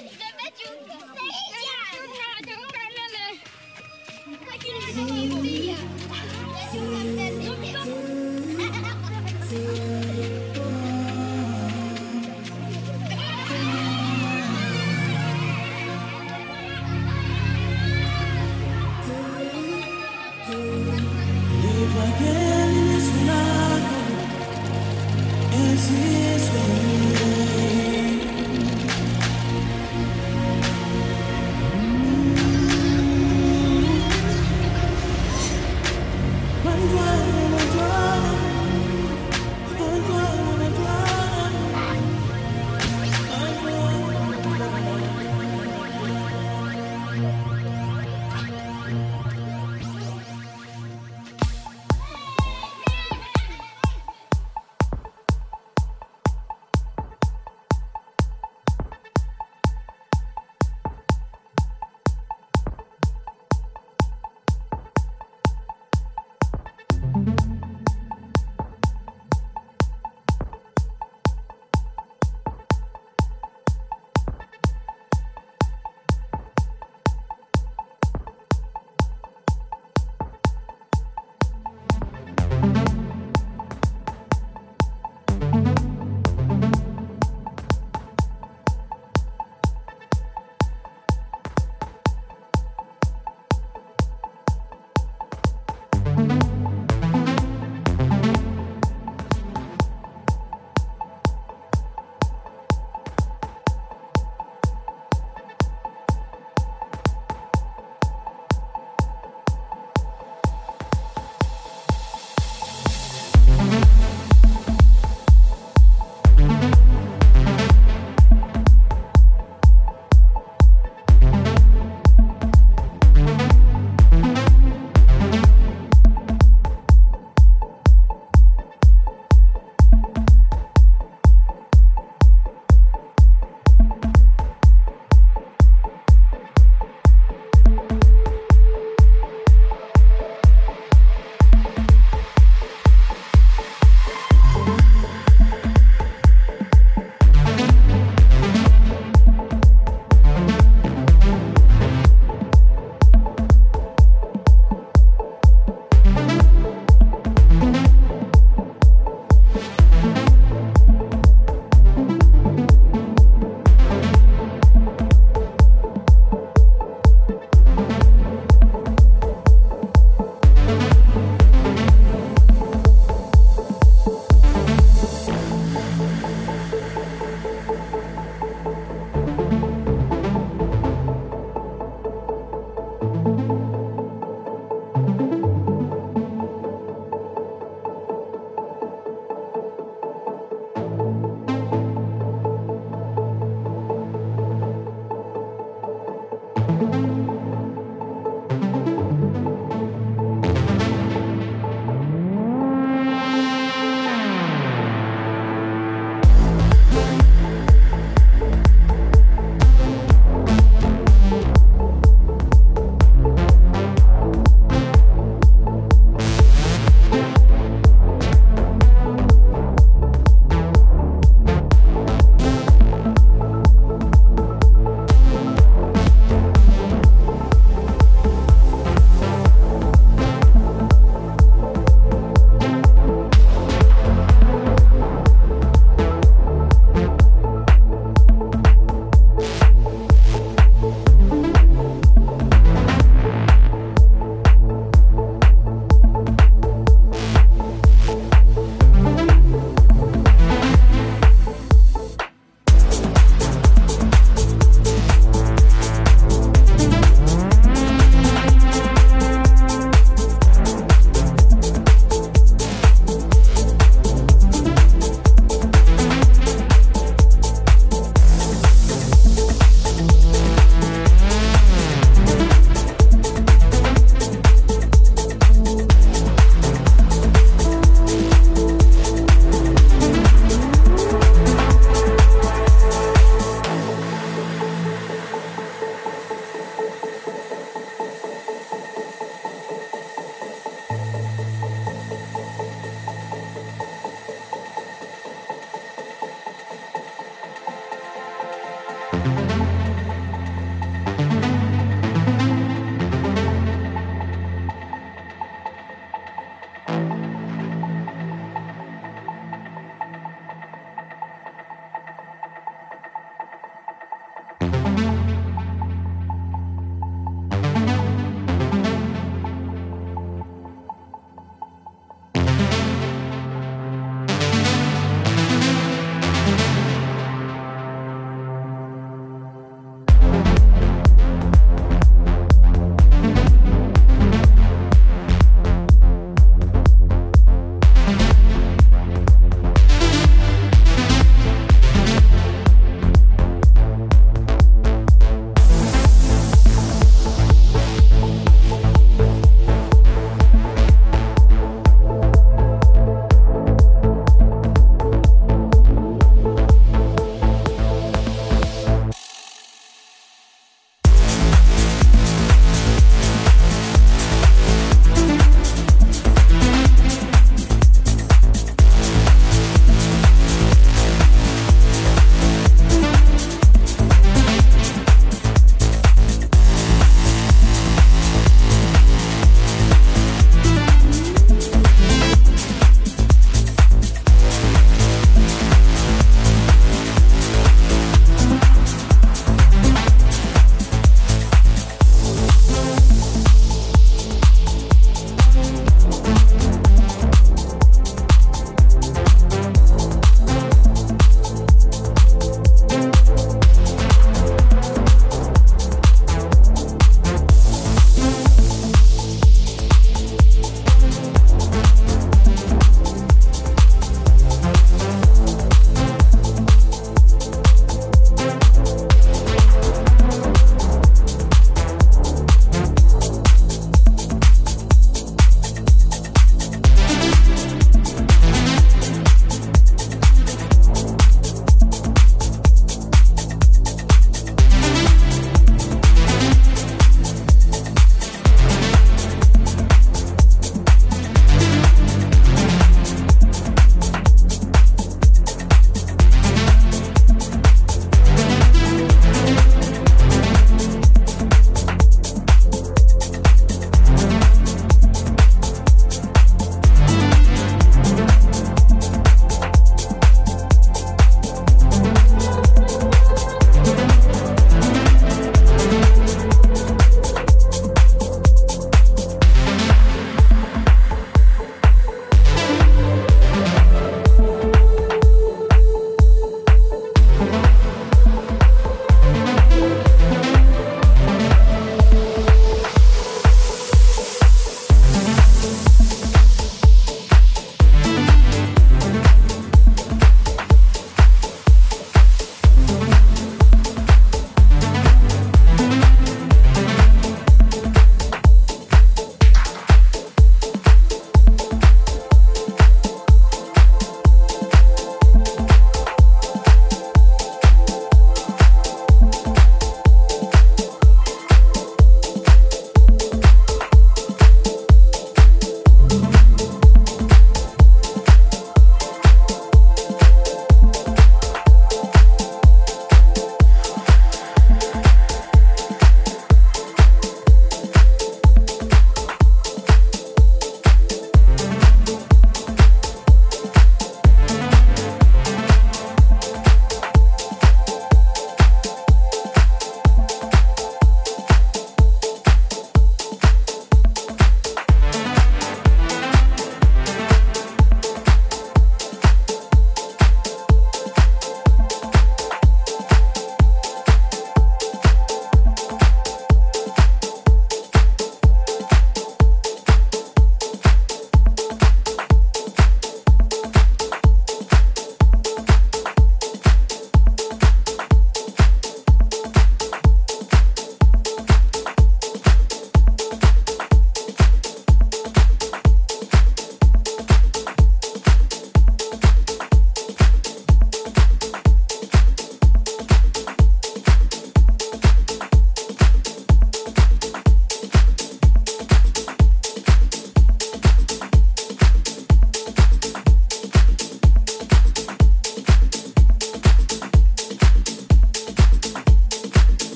Deve giunta.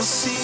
See